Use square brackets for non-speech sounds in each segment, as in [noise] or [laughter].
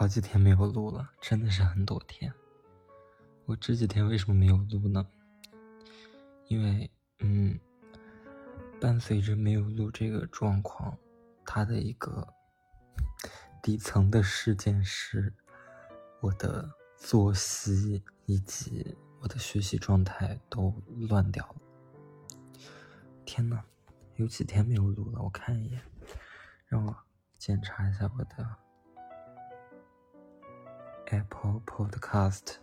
好几天没有录了，真的是很多天。我这几天为什么没有录呢？因为，嗯，伴随着没有录这个状况，它的一个底层的事件是，我的作息以及我的学习状态都乱掉了。天呐，有几天没有录了，我看一眼，让我检查一下我的。Apple Podcast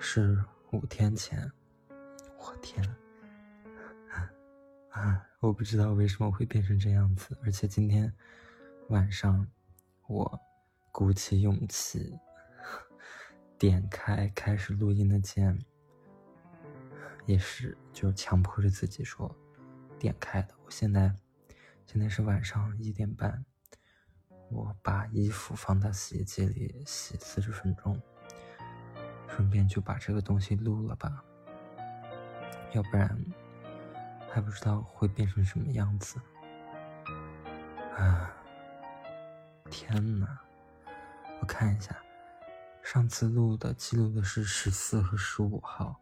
是五天前，我天，啊，我不知道为什么会变成这样子，而且今天晚上我鼓起勇气点开开始录音的键，也是就强迫着自己说点开的。我现在现在是晚上一点半。我把衣服放到洗衣机里洗四十分钟，顺便就把这个东西录了吧，要不然还不知道会变成什么样子。啊，天哪！我看一下，上次录的记录的是十四和十五号，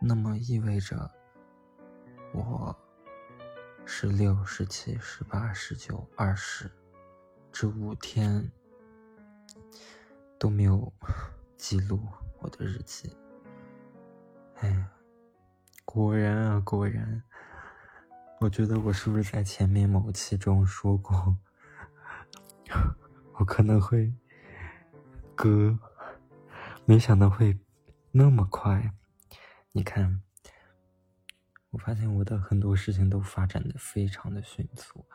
那么意味着我十六、十七、十八、十九、二十。这五天都没有记录我的日记，哎，果然啊，果然，我觉得我是不是在前面某期中说过，[laughs] 我可能会割，没想到会那么快。你看，我发现我的很多事情都发展的非常的迅速。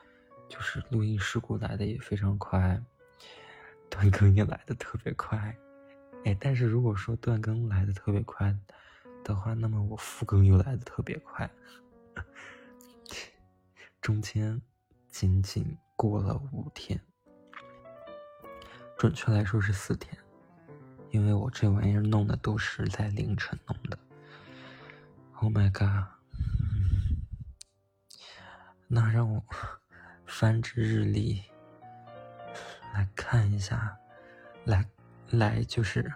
就是录音事故来的也非常快，断更也来的特别快，哎，但是如果说断更来的特别快的话，那么我复更又来的特别快，中间仅仅过了五天，准确来说是四天，因为我这玩意儿弄的都是在凌晨弄的，Oh my god，那让我。翻着日历来看一下，来来就是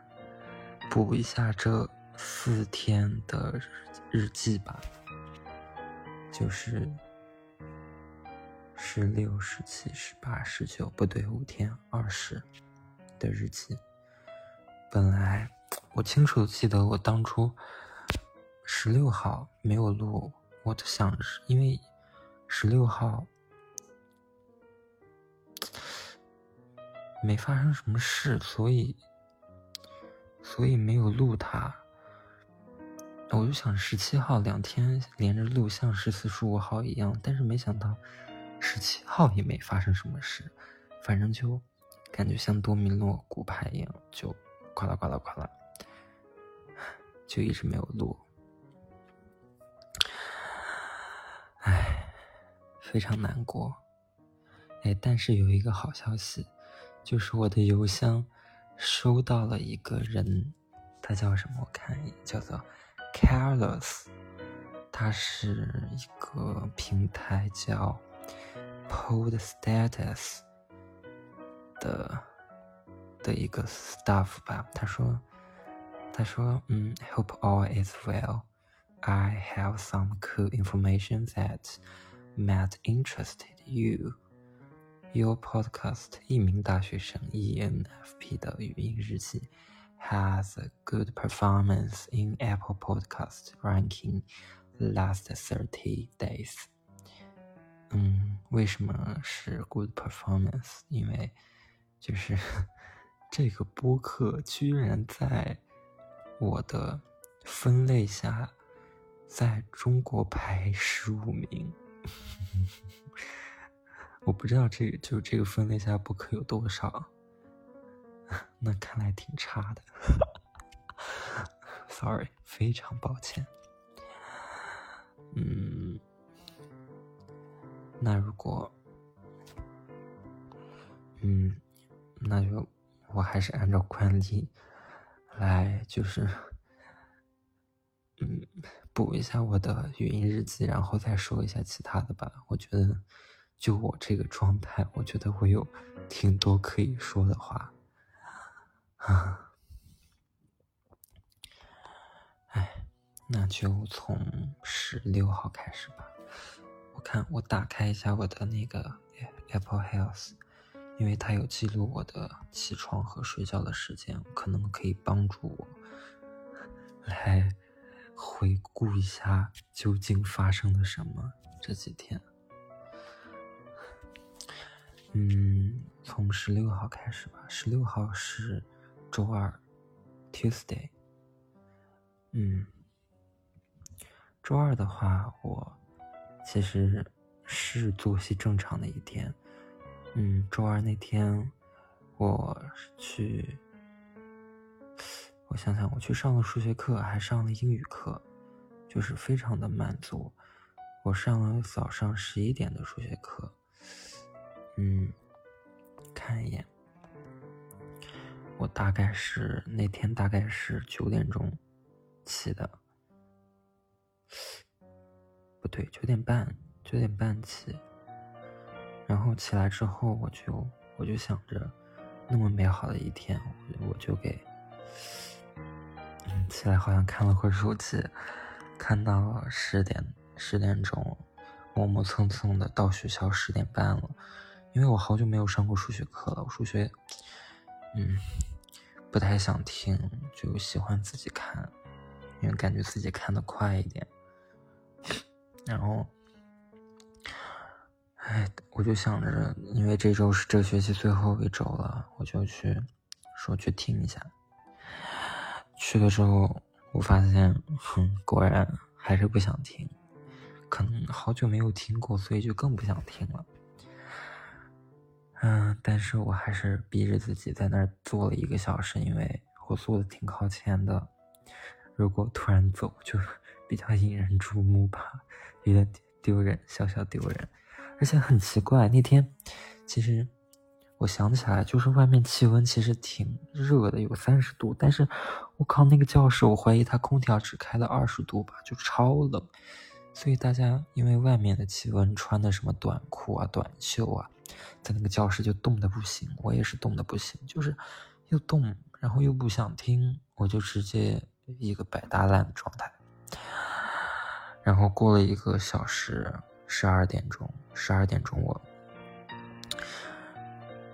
补一下这四天的日记吧，就是十六、十七、十八、十九，不对，五天二十的日记。本来我清楚记得，我当初十六号没有录，我的想是因为十六号。没发生什么事，所以所以没有录它。我就想十七号两天连着录，像十四、十五号一样，但是没想到十七号也没发生什么事，反正就感觉像多米诺骨牌一样，就呱啦呱啦呱啦，就一直没有录。唉，非常难过。哎，但是有一个好消息。就是我的邮箱收到了一个人，他叫什么？我看一眼，叫做 Carlos，他是一个平台叫 Pod Status 的的一个 staff 吧。他说，他说，嗯，Hope all is well. I have some cool information that might interest you. Your podcast，一名大学生 ENFP 的语音日记，has a good performance in Apple Podcast ranking last thirty days。嗯，为什么是 good performance？因为就是这个播客居然在我的分类下，在中国排十五名。我不知道这就这个分类下播客有多少，[laughs] 那看来挺差的。Sorry，非常抱歉。嗯，那如果，嗯，那就我还是按照惯例来，就是，嗯，补一下我的语音日记，然后再说一下其他的吧。我觉得。就我这个状态，我觉得我有挺多可以说的话。啊，哎，那就从十六号开始吧。我看我打开一下我的那个 Apple Health，因为它有记录我的起床和睡觉的时间，可能可以帮助我来回顾一下究竟发生了什么这几天。嗯，从十六号开始吧。十六号是周二，Tuesday。嗯，周二的话，我其实是作息正常的一天。嗯，周二那天我去，我想想，我去上了数学课，还上了英语课，就是非常的满足。我上了早上十一点的数学课。嗯，看一眼，我大概是那天大概是九点钟起的，不对，九点半，九点半起。然后起来之后，我就我就想着，那么美好的一天，我就给，起来好像看了会手机，看到十点十点钟，磨磨蹭蹭的到学校十点半了。因为我好久没有上过数学课了，我数学，嗯，不太想听，就喜欢自己看，因为感觉自己看的快一点。然后，哎，我就想着，因为这周是这学期最后一周了，我就去说去听一下。去了之后，我发现，哼，果然还是不想听，可能好久没有听过，所以就更不想听了。嗯，但是我还是逼着自己在那儿坐了一个小时，因为我坐的挺靠前的。如果突然走，就比较引人注目吧，有点丢人，小小丢人。而且很奇怪，那天其实我想起来，就是外面气温其实挺热的，有三十度，但是我靠，那个教室，我怀疑它空调只开了二十度吧，就超冷。所以大家因为外面的气温，穿的什么短裤啊、短袖啊。在那个教室就冻得不行，我也是冻得不行，就是又冻，然后又不想听，我就直接一个摆大烂的状态。然后过了一个小时，十二点钟，十二点钟我，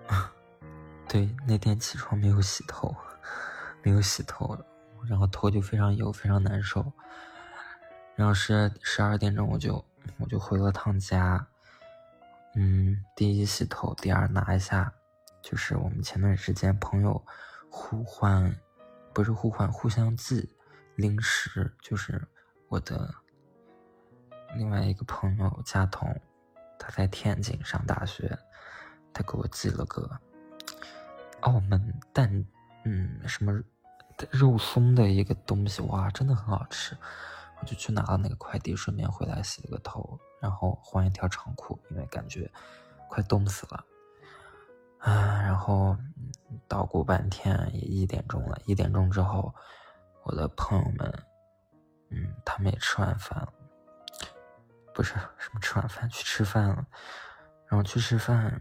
[laughs] 对，那天起床没有洗头，没有洗头，然后头就非常油，非常难受。然后十十二点钟我就我就回了趟家。嗯，第一洗头，第二拿一下，就是我们前段时间朋友互换，不是互换，互相寄零食，就是我的另外一个朋友佳彤，他在天津上大学，他给我寄了个澳门蛋，嗯，什么肉松的一个东西，哇，真的很好吃。我就去拿了那个快递，顺便回来洗了个头，然后换一条长裤，因为感觉快冻死了。啊，然后捣鼓半天也一点钟了，一点钟之后，我的朋友们，嗯，他们也吃完饭了，不是什么吃完饭去吃饭了，然后去吃饭，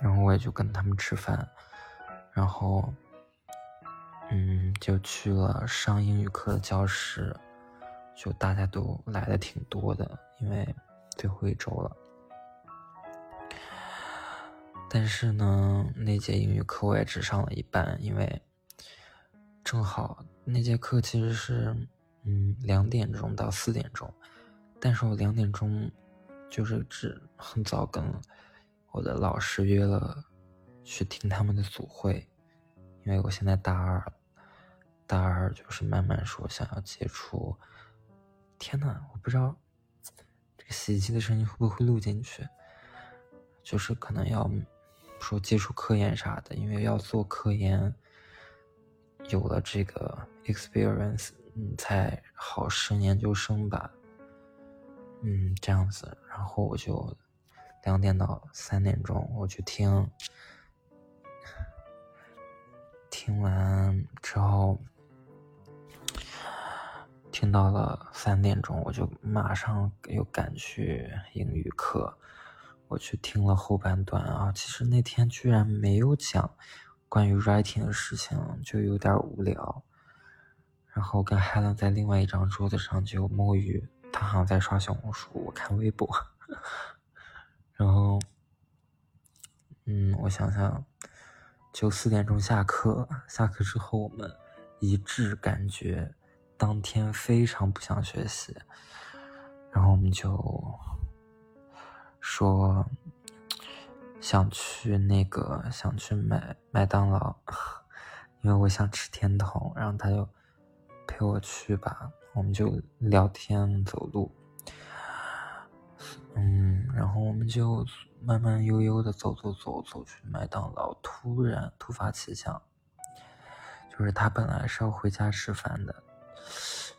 然后我也就跟他们吃饭，然后，嗯，就去了上英语课的教室。就大家都来的挺多的，因为最后一周了。但是呢，那节英语课我也只上了一半，因为正好那节课其实是嗯两点钟到四点钟，但是我两点钟就是只很早跟我的老师约了去听他们的组会，因为我现在大二，大二就是慢慢说想要接触。天呐，我不知道这个洗衣机的声音会不会录进去。就是可能要说接触科研啥的，因为要做科研，有了这个 experience，嗯，才好升研究生吧。嗯，这样子，然后我就两点到三点钟我去听，听完之后。听到了三点钟，我就马上又赶去英语课。我去听了后半段啊，其实那天居然没有讲关于 writing 的事情，就有点无聊。然后跟 Helen 在另外一张桌子上就摸鱼，他好像在刷小红书，我看微博。[laughs] 然后，嗯，我想想，就四点钟下课，下课之后我们一致感觉当天非常不想学习，然后我们就说想去那个想去买麦当劳，[laughs] 因为我想吃甜筒，然后他就。陪我去吧，我们就聊天走路，嗯，然后我们就慢慢悠悠的走走走走去麦当劳。突然突发奇想，就是他本来是要回家吃饭的，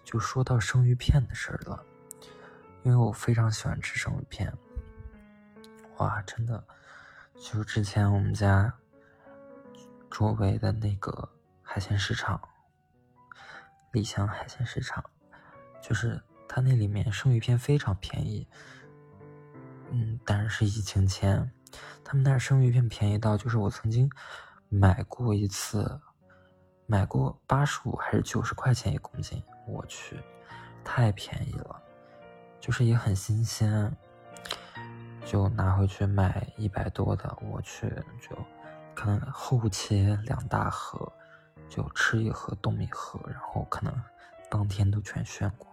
就说到生鱼片的事儿了，因为我非常喜欢吃生鱼片。哇，真的，就是之前我们家周围的那个海鲜市场。丽香海鲜市场，就是它那里面生鱼片非常便宜。嗯，当然是疫情前，他们那儿生鱼片便宜到，就是我曾经买过一次，买过八十五还是九十块钱一公斤，我去，太便宜了，就是也很新鲜，就拿回去卖一百多的，我去，就可能厚切两大盒。就吃一盒冻一盒，然后可能当天都全炫光，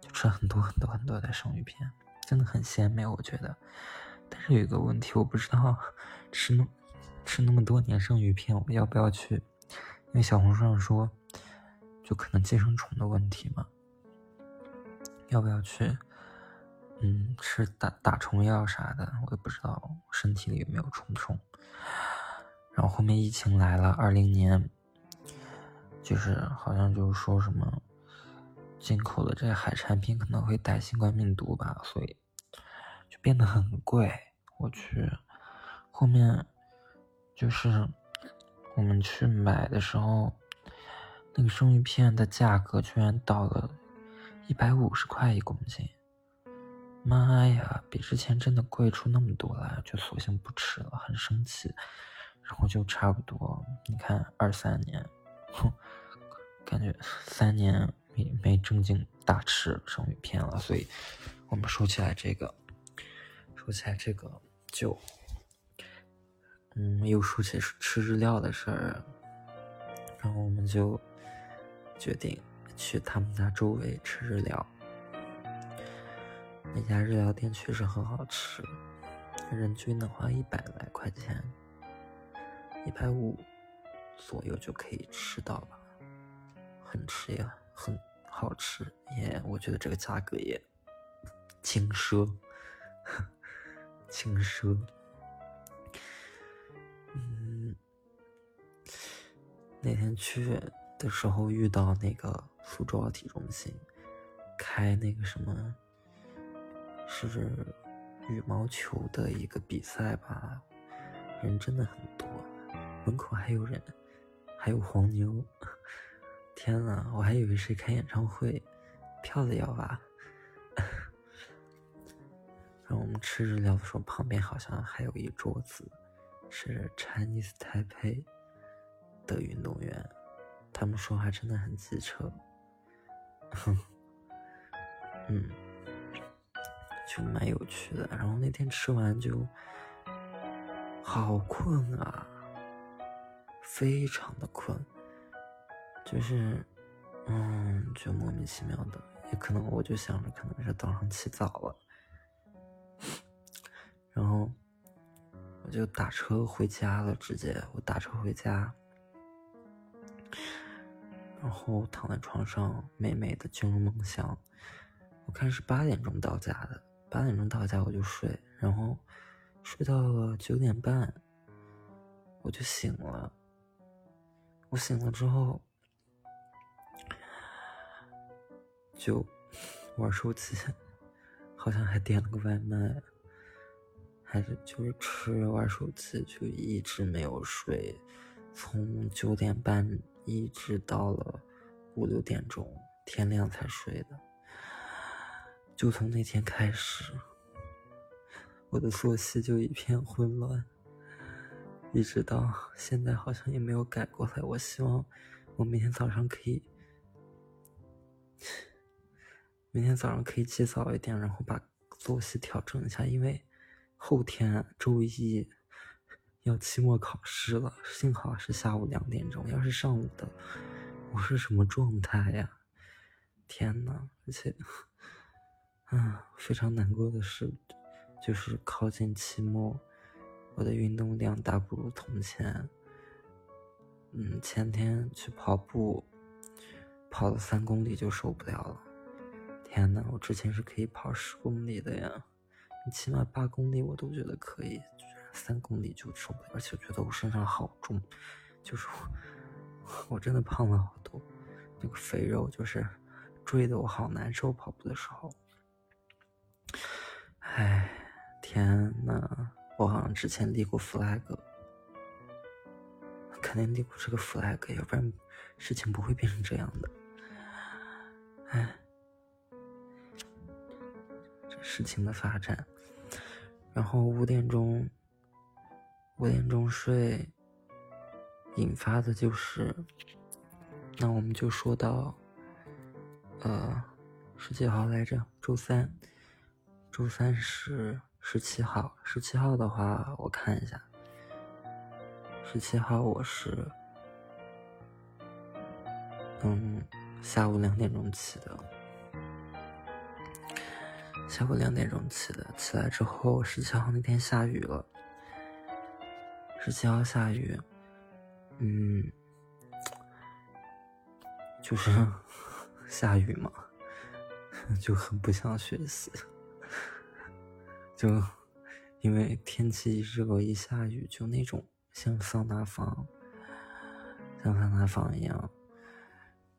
就吃很多很多很多的生鱼片，真的很鲜美，我觉得。但是有一个问题，我不知道吃那吃那么多年生鱼片，我要不要去？因为小红书上说，就可能寄生虫的问题嘛，要不要去？嗯，吃打打虫药啥的，我也不知道身体里有没有虫虫。然后后面疫情来了，二零年。就是好像就是说什么进口的这些海产品可能会带新冠病毒吧，所以就变得很贵。我去，后面就是我们去买的时候，那个生鱼片的价格居然到了一百五十块一公斤，妈呀，比之前真的贵出那么多来，就索性不吃了，很生气。然后就差不多，你看二三年。哼，感觉三年没没正经大吃生鱼片了，所以我们说起来这个，说起来这个就，嗯，又说起吃日料的事儿，然后我们就决定去他们家周围吃日料。那家日料店确实很好吃，人均的话一百来块钱，一百五。左右就可以吃到了，很吃呀，很好吃，也我觉得这个价格也轻奢，[laughs] 轻奢。嗯，那天去的时候遇到那个苏州奥体中心开那个什么，是羽毛球的一个比赛吧，人真的很多，门口还有人。还有黄牛，[laughs] 天呐，我还以为是开演唱会，票子要吧。[laughs] 然后我们吃日料的时候，旁边好像还有一桌子，是 Chinese Taipei 的运动员，他们说话真的很机车。哼嗯，就蛮有趣的。然后那天吃完就好困啊。非常的困，就是，嗯，就莫名其妙的，也可能我就想着可能是早上起早了，然后我就打车回家了，直接我打车回家，然后躺在床上美美的进入梦乡。我看是八点钟到家的，八点钟到家我就睡，然后睡到了九点半，我就醒了。我醒了之后，就玩手机，好像还点了个外卖，还是就是吃玩手机，就一直没有睡，从九点半一直到了五六点钟，天亮才睡的。就从那天开始，我的作息就一片混乱。一直到现在好像也没有改过来。我希望我明天早上可以，明天早上可以起早一点，然后把作息调整一下，因为后天周一要期末考试了。幸好是下午两点钟，要是上午的，我是什么状态呀？天呐，而且，嗯，非常难过的是，就是靠近期末，我的运动量大不如从前。嗯，前天去跑步，跑了三公里就受不了了。天呐，我之前是可以跑十公里的呀，你起码八公里我都觉得可以，三公里就受不了，而且觉得我身上好重，就是我，我真的胖了好多，那个肥肉就是。追的我好难受，跑步的时候。哎，天呐，我好像之前立过 flag，肯定立过这个 flag，要不然事情不会变成这样的。哎，这事情的发展，然后五点钟，五点钟睡，引发的就是，那我们就说到。呃，十几号来着？周三，周三是十七号。十七号的话，我看一下。十七号我是，嗯，下午两点钟起的。下午两点钟起的，起来之后，十七号那天下雨了。十七号下雨，嗯，就是。[laughs] 下雨嘛，就很不想学习，就因为天气一热一下雨，就那种像桑拿房，像桑拿房一样。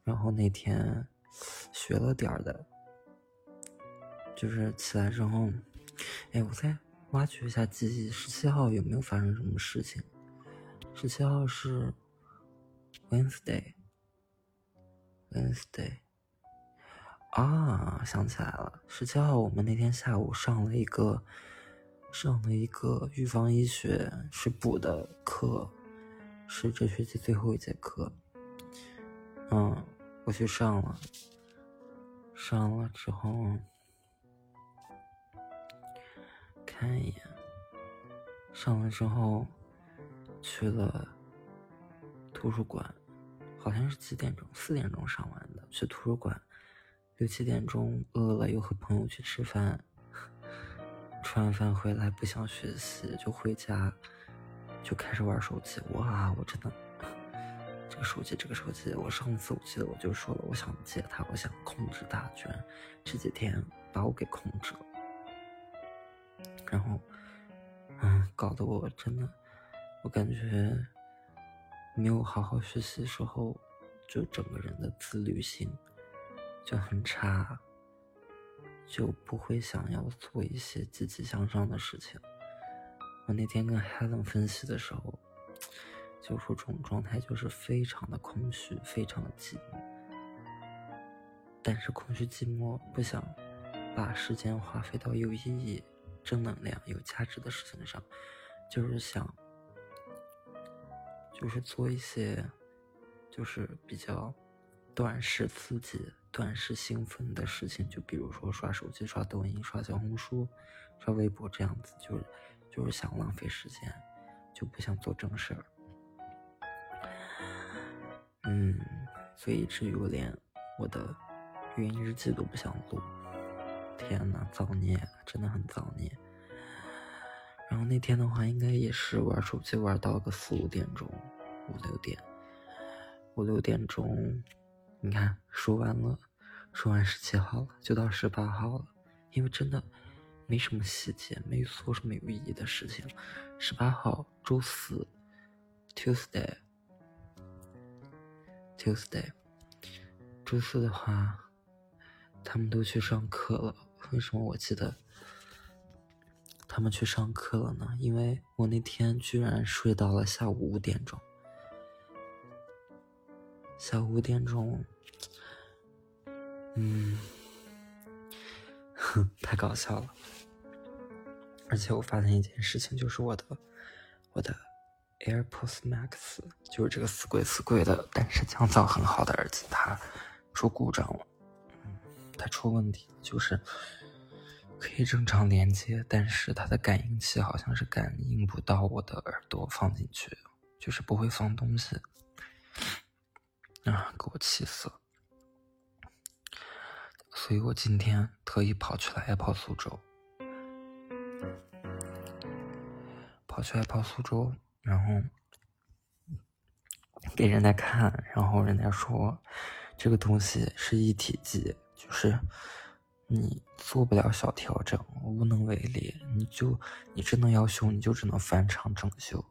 然后那天学了点儿的，就是起来之后，哎，我在挖掘一下记忆，十七号有没有发生什么事情？十七号是 Wednesday，Wednesday。啊，想起来了，十七号我们那天下午上了一个，上了一个预防医学是补的课，是这学期最后一节课。嗯，我去上了，上了之后看一眼，上了之后去了图书馆，好像是几点钟？四点钟上完的，去图书馆。六七点钟饿了，又和朋友去吃饭。吃完饭回来不想学习，就回家，就开始玩手机。哇，我真的，这个手机，这个手机，我上次我记得我就说了，我想借它，我想控制它，居然这几天把我给控制了。然后，嗯，搞得我真的，我感觉没有好好学习的时候，就整个人的自律性。就很差，就不会想要做一些积极向上的事情。我那天跟 Helen 分析的时候，就说这种状态就是非常的空虚，非常的寂寞。但是空虚寂寞，不想把时间花费到有意义、正能量、有价值的事情上，就是想，就是做一些，就是比较短时刺激。短时兴奋的事情，就比如说刷手机、刷抖音、刷小红书、刷微博这样子，就是就是想浪费时间，就不想做正事儿。嗯，所以以至于我连我的语音日记都不想录。天呐，造孽，真的很造孽。然后那天的话，应该也是玩手机玩到个四五点钟，五六点，五六点钟。你看，说完了，说完十七号了，就到十八号了，因为真的没什么细节，没做什么有意义的事情。十八号周四，Tuesday，Tuesday，周四的话，他们都去上课了。为什么我记得他们去上课了呢？因为我那天居然睡到了下午五点钟。下午五点钟，嗯，哼，太搞笑了。而且我发现一件事情，就是我的，我的 AirPods Max，就是这个死贵死贵的，但是降噪很好的耳机，它出故障了，它出问题，就是可以正常连接，但是它的感应器好像是感应不到我的耳朵放进去，就是不会放东西，啊，给我气死了，所以我今天特意跑去了 Apple 苏州。跑去来跑苏州，然后给人家看，然后人家说这个东西是一体机，就是你做不了小调整，无能为力。你就你真的要修，你就只能翻厂整修。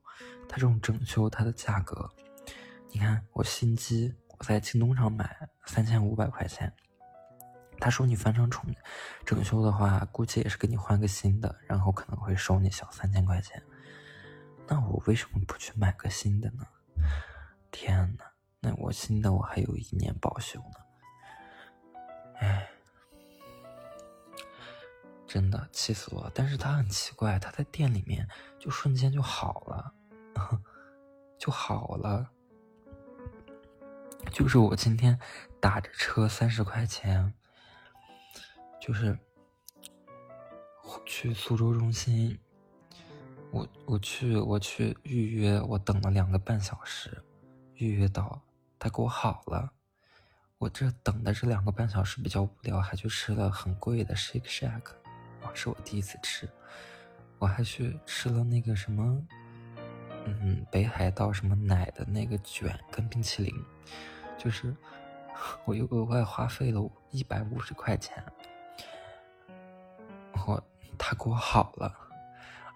它这种整修，它的价格，你看我新机我在京东上买三千五百块钱，他说你翻厂重整修的话，估计也是给你换个新的，然后可能会收你小三千块钱。那我为什么不去买个新的呢？天呐，那我新的我还有一年保修呢。哎，真的气死我了！但是他很奇怪，他在店里面就瞬间就好了，[laughs] 就好了。就是我今天打着车三十块钱，就是去苏州中心。我我去我去预约，我等了两个半小时，预约到他给我好了。我这等的这两个半小时比较无聊，还去吃了很贵的 Shake Shack，啊，是我第一次吃。我还去吃了那个什么，嗯，北海道什么奶的那个卷跟冰淇淋，就是我又额外花费了一百五十块钱，我他给我好了。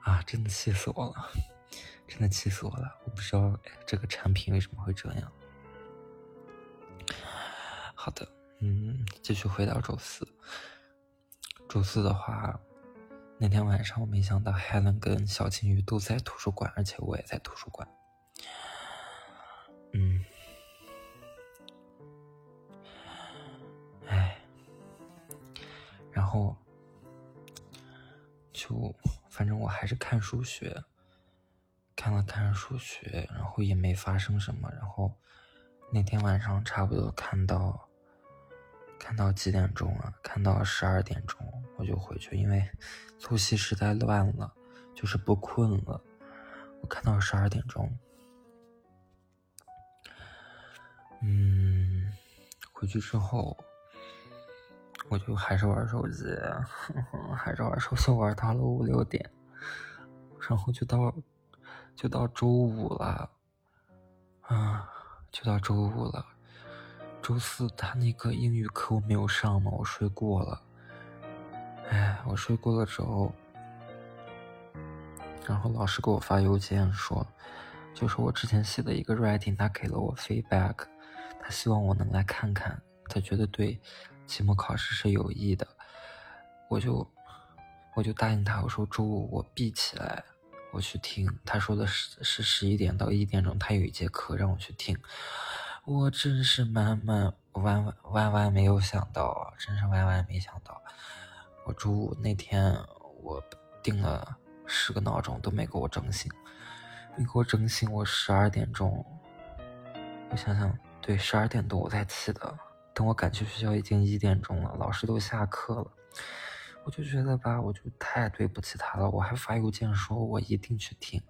啊！真的气死我了，真的气死我了！我不知道这个产品为什么会这样。好的，嗯，继续回到周四。周四的话，那天晚上我没想到 Helen 跟小金鱼都在图书馆，而且我也在图书馆。嗯，哎，然后就。反正我还是看书学，看了看数学，然后也没发生什么。然后那天晚上差不多看到看到几点钟啊？看到十二点钟我就回去，因为作息实在乱了，就是不困了。我看到十二点钟，嗯，回去之后。我就还是玩手机，[laughs] 还是玩手机，玩到了五六点，然后就到就到周五了，啊，就到周五了。周四他那个英语课我没有上嘛，我睡过了。哎，我睡过了之后，然后老师给我发邮件说，就是我之前写的一个 writing，他给了我 feedback，他希望我能来看看，他觉得对。期末考试是有益的，我就我就答应他，我说周五我闭起来，我去听。他说的是是十一点到一点钟，他有一节课让我去听。我真是满满万万万万没有想到，真是万万没想到。我周五那天我定了十个闹钟都没给我整醒，没给我整醒。我十二点钟，我想想，对，十二点多我才起的。等我赶去学校已经一点钟了，老师都下课了，我就觉得吧，我就太对不起他了。我还发邮件说我一定去听，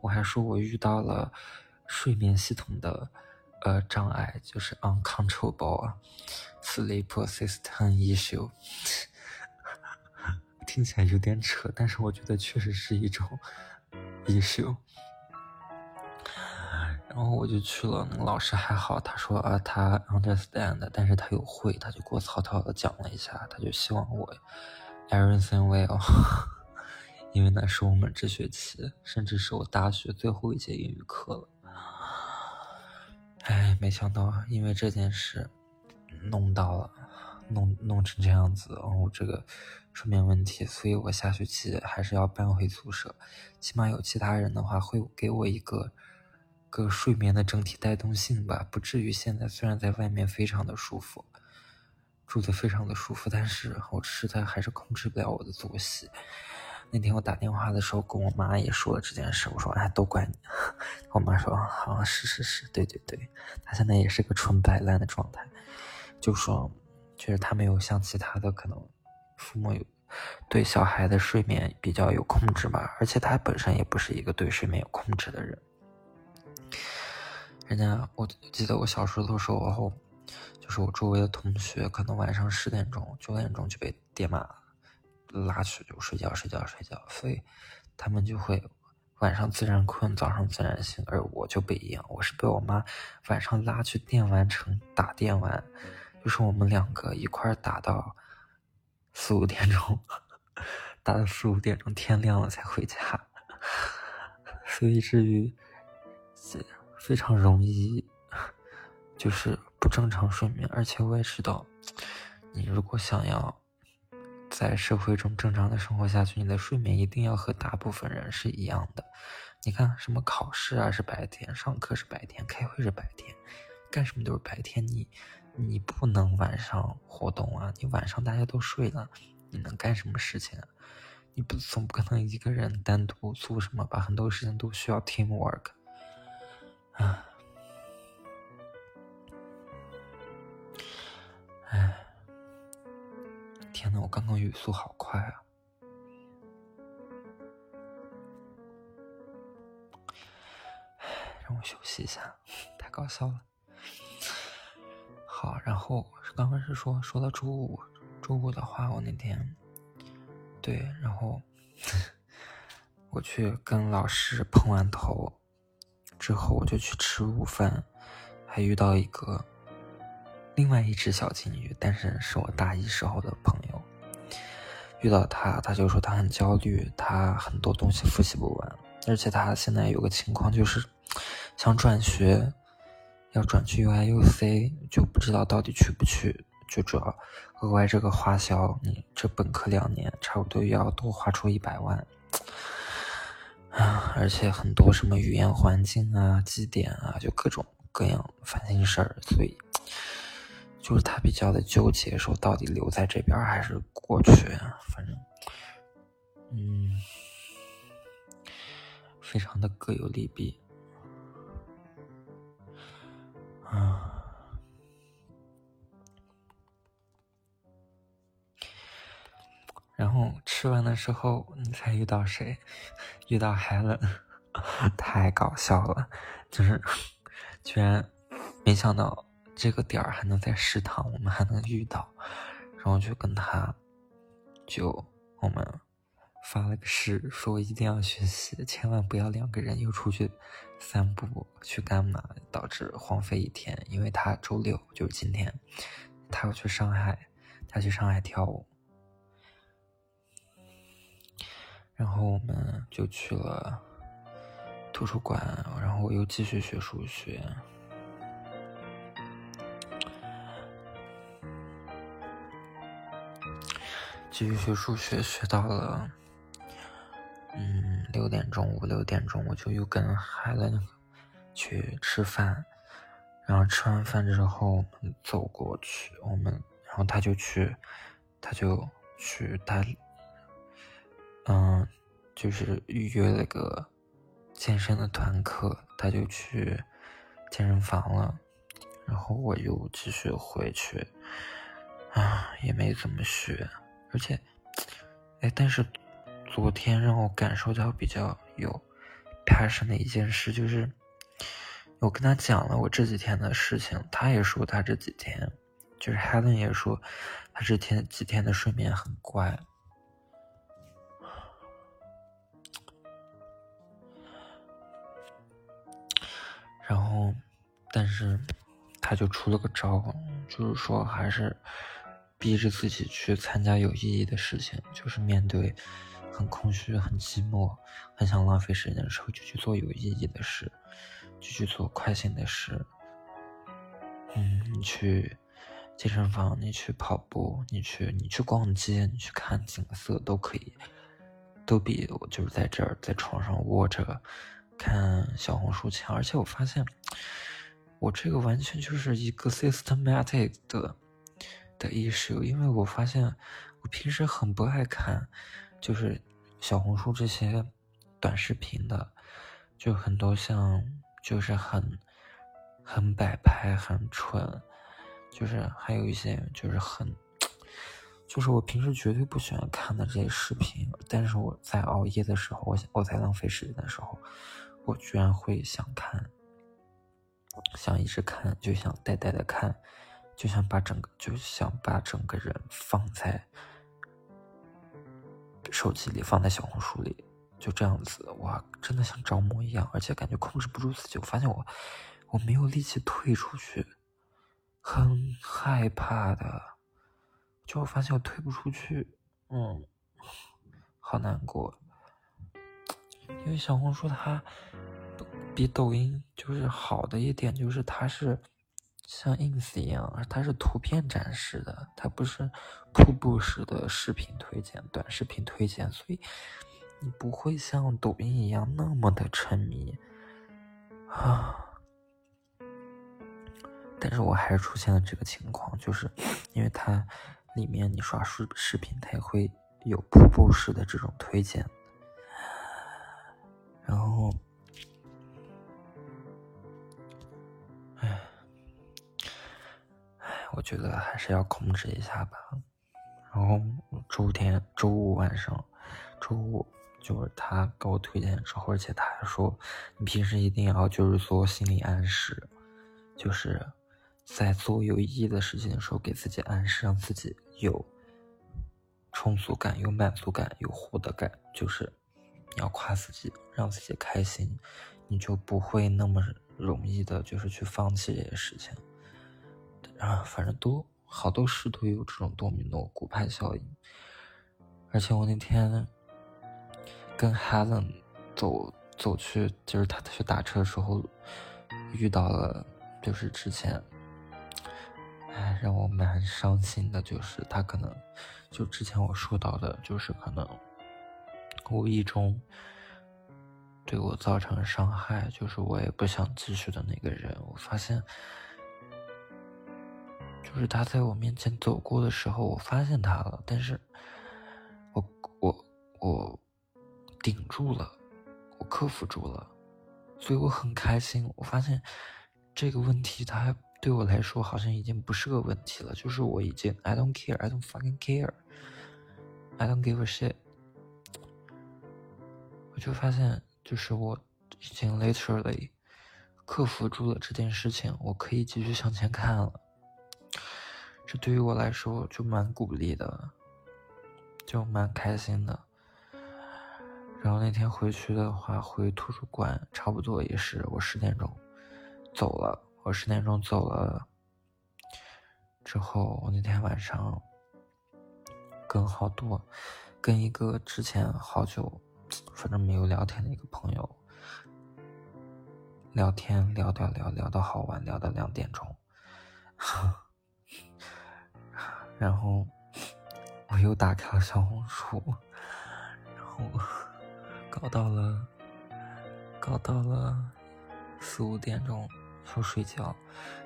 我还说我遇到了睡眠系统的呃障碍，就是 uncontrollable sleep system issue，[laughs] 听起来有点扯，但是我觉得确实是一种 issue。然后我就去了，那个老师还好，他说啊，他 understand，但是他有会，他就给我草草的讲了一下，他就希望我 everything well，[laughs] 因为那是我们这学期，甚至是我大学最后一节英语课了。哎，没想到因为这件事弄到了，弄弄成这样子，然后这个睡眠问题，所以我下学期还是要搬回宿舍，起码有其他人的话会给我一个。个睡眠的整体带动性吧，不至于现在虽然在外面非常的舒服，住的非常的舒服，但是我实在还是控制不了我的作息。那天我打电话的时候跟我妈也说了这件事，我说哎都怪你，[laughs] 我妈说好是是是，对对对，她现在也是个纯摆烂的状态，就说就是她没有像其他的可能父母有对小孩的睡眠比较有控制嘛，而且她本身也不是一个对睡眠有控制的人。人家我记得我小时候的时候，就是我周围的同学可能晚上十点钟、九点钟就被爹骂了拉去就睡觉、睡觉、睡觉，所以他们就会晚上自然困，早上自然醒。而我就不一样，我是被我妈晚上拉去电玩城打电玩，就是我们两个一块打到四五点钟，[laughs] 打到四五点钟天亮了才回家，所以至于。非常容易，就是不正常睡眠，而且我也知道，你如果想要在社会中正常的生活下去，你的睡眠一定要和大部分人是一样的。你看，什么考试啊是白天，上课是白天，开会是白天，干什么都是白天。你你不能晚上活动啊！你晚上大家都睡了，你能干什么事情啊？你不总不可能一个人单独做什么吧？很多事情都需要 teamwork。啊，哎，天呐，我刚刚语速好快啊！让我休息一下，太搞笑了。好，然后刚刚是说说到周五，周五的话，我那天对，然后我去跟老师碰完头。之后我就去吃午饭，还遇到一个另外一只小金鱼，但是是我大一时候的朋友。遇到他，他就说他很焦虑，他很多东西复习不完，而且他现在有个情况就是想转学，要转去 UIUC，就不知道到底去不去。就主要额外这个花销，你这本科两年差不多要多花出一百万。啊，而且很多什么语言环境啊、绩点啊，就各种各样烦心事儿，所以就是他比较的纠结，说到底留在这边还是过去。反正，嗯，非常的各有利弊。啊。然后吃完的时候，你猜遇到谁？遇到 Helen，[laughs] 太搞笑了，就是居然没想到这个点儿还能在食堂，我们还能遇到，然后就跟他就我们发了个誓，说一定要学习，千万不要两个人又出去散步去干嘛，导致荒废一天。因为他周六就是今天，他要去上海，他去上海跳舞。然后我们就去了图书馆，然后我又继续学数学，继续学数学，学到了嗯六点钟五六点钟，我就又跟海伦去吃饭，然后吃完饭之后我们走过去，我们然后他就去，他就去他。嗯，就是预约了个健身的团课，他就去健身房了，然后我又继续回去，啊，也没怎么学，而且，哎，但是昨天让我感受到比较有 passion 的一件事，就是我跟他讲了我这几天的事情，他也说他这几天，就是 Helen 也说他这天几天的睡眠很怪。然后，但是他就出了个招，就是说还是逼着自己去参加有意义的事情，就是面对很空虚、很寂寞、很想浪费时间的时候，就去做有意义的事，就去做快心的事。嗯，你去健身房，你去跑步，你去你去逛街，你去看景色都可以，都比我就是在这儿在床上窝着。看小红书强，而且我发现，我这个完全就是一个 systematic 的的意识因为我发现我平时很不爱看，就是小红书这些短视频的，就很多像就是很很摆拍、很蠢，就是还有一些就是很，就是我平时绝对不喜欢看的这些视频，但是我在熬夜的时候，我我在浪费时间的时候，我居然会想看，想一直看，就想呆呆的看，就想把整个就想把整个人放在。手机里放在小红书里，就这样子，哇，真的像着魔一样，而且感觉控制不住自己。我发现我我没有力气退出去，很害怕的。就我发现我退不出去，嗯，好难过。因为小红书它比抖音就是好的一点，就是它是。像 ins 一样，它是图片展示的，它不是瀑布式的视频推荐、短视频推荐，所以你不会像抖音一样那么的沉迷啊。但是我还是出现了这个情况，就是因为它里面你刷视视频，它也会有瀑布式的这种推荐，然后。我觉得还是要控制一下吧。然后周天、周五晚上，周五就是他给我推荐之后，而且他还说，你平时一定要就是做心理暗示，就是在做有意义的事情的时候，给自己暗示，让自己有充足感、有满足感、有获得感，就是你要夸自己，让自己开心，你就不会那么容易的，就是去放弃这些事情。啊，反正都好多事都有这种多米诺骨牌效应，而且我那天跟 Helen 走走去，就是他去打车的时候遇到了，就是之前，哎，让我蛮伤心的，就是他可能就之前我说到的，就是可能无意中对我造成伤害，就是我也不想继续的那个人，我发现。就是他在我面前走过的时候，我发现他了，但是，我我我顶住了，我克服住了，所以我很开心。我发现这个问题，它对我来说好像已经不是个问题了，就是我已经 I don't care, I don't fucking care, I don't give a shit。我就发现，就是我已经 literally 克服住了这件事情，我可以继续向前看了。这对于我来说就蛮鼓励的，就蛮开心的。然后那天回去的话，回图书馆差不多也是我十点钟走了。我十点钟走了之后，我那天晚上跟好多跟一个之前好久反正没有聊天的一个朋友聊天，聊聊聊聊到好晚，聊到两点钟。[laughs] 然后我又打开了小红书，然后搞到了，搞到了四五点钟就睡觉，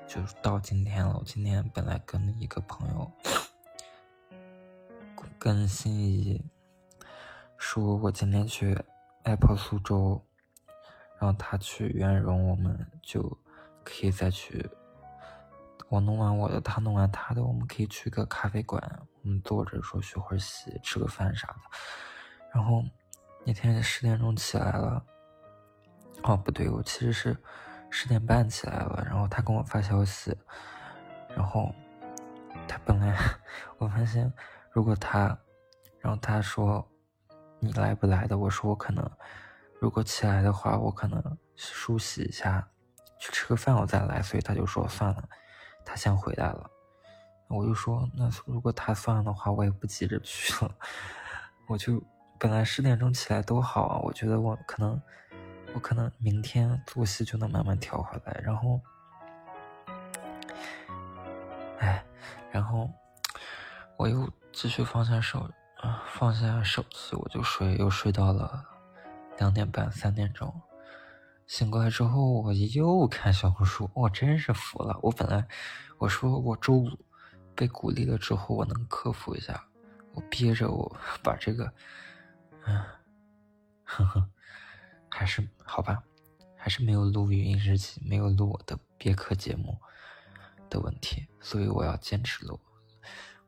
就到今天了。我今天本来跟一个朋友，跟心仪说，我今天去 Apple 苏州，然后他去圆融，我们就可以再去。我弄完我的，他弄完他的，我们可以去个咖啡馆，我们坐着说学会儿习，吃个饭啥的。然后那天十点钟起来了，哦不对，我其实是十点半起来了。然后他跟我发消息，然后他本来 [laughs] 我发现，如果他，然后他说你来不来的，我说我可能如果起来的话，我可能梳洗一下，去吃个饭我再来，所以他就说算了。他先回来了，我就说，那如果他算了的话，我也不急着去了。[laughs] 我就本来十点钟起来多好啊，我觉得我可能，我可能明天作息就能慢慢调回来。然后，哎，然后我又继续放下手，啊，放下手机，我就睡，又睡到了两点半、三点钟。醒过来之后，我又看小红书，我真是服了。我本来我说我周五被鼓励了之后，我能克服一下，我憋着我 [laughs] 把这个，嗯，呵呵，还是好吧，还是没有录语音日记，没有录我的别克节目的问题，所以我要坚持录。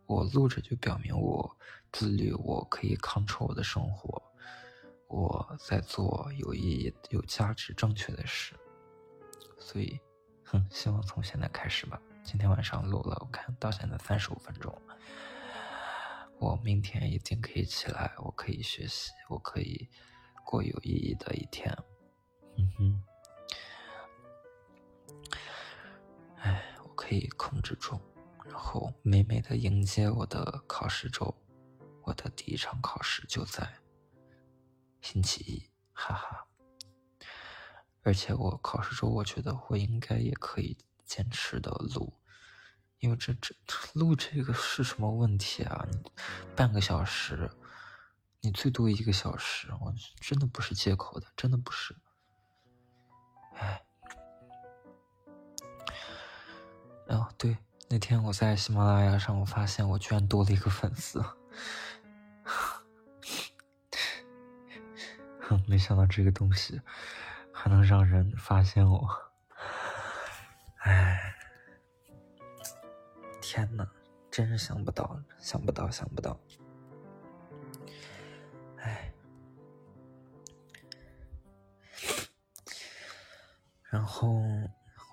我录着就表明我自律，我可以 control 我的生活，我在做有意义、有价值、正确的事。所以，哼，希望从现在开始吧。今天晚上录了，我看到现在三十五分钟。我明天一定可以起来，我可以学习，我可以过有意义的一天。嗯哼，哎，我可以控制住，然后美美的迎接我的考试周。我的第一场考试就在星期一，哈哈。而且我考试周，我觉得我应该也可以坚持的录。因为这这录这个是什么问题啊？你半个小时，你最多一个小时，我真的不是借口的，真的不是。哎，哦对，那天我在喜马拉雅上，我发现我居然多了一个粉丝，没想到这个东西还能让人发现我，哎。天呐，真是想不到，想不到，想不到。哎，然后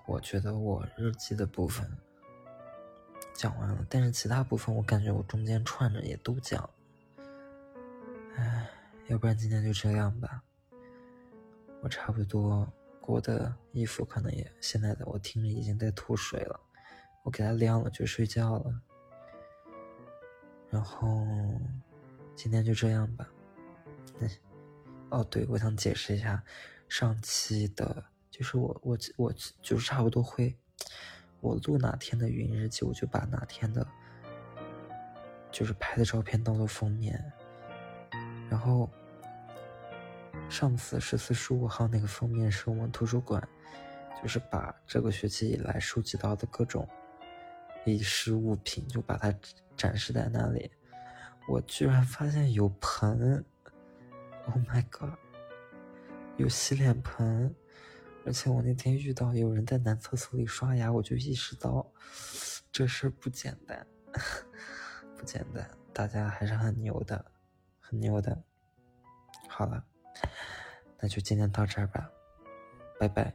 我觉得我日记的部分讲完了，但是其他部分我感觉我中间串着也都讲了。要不然今天就这样吧。我差不多，我的衣服可能也现在的我听着已经在吐水了。我给它晾了就睡觉了，然后今天就这样吧。哦，对，我想解释一下，上期的，就是我我我就是差不多会，我录哪天的语音日记，我就把哪天的，就是拍的照片当做封面。然后上次十四十五号那个封面是我们图书馆，就是把这个学期以来收集到的各种。遗失物品就把它展示在那里，我居然发现有盆，Oh my god，有洗脸盆，而且我那天遇到有人在男厕所里刷牙，我就意识到这事儿不简单，[laughs] 不简单，大家还是很牛的，很牛的。好了，那就今天到这儿吧，拜拜。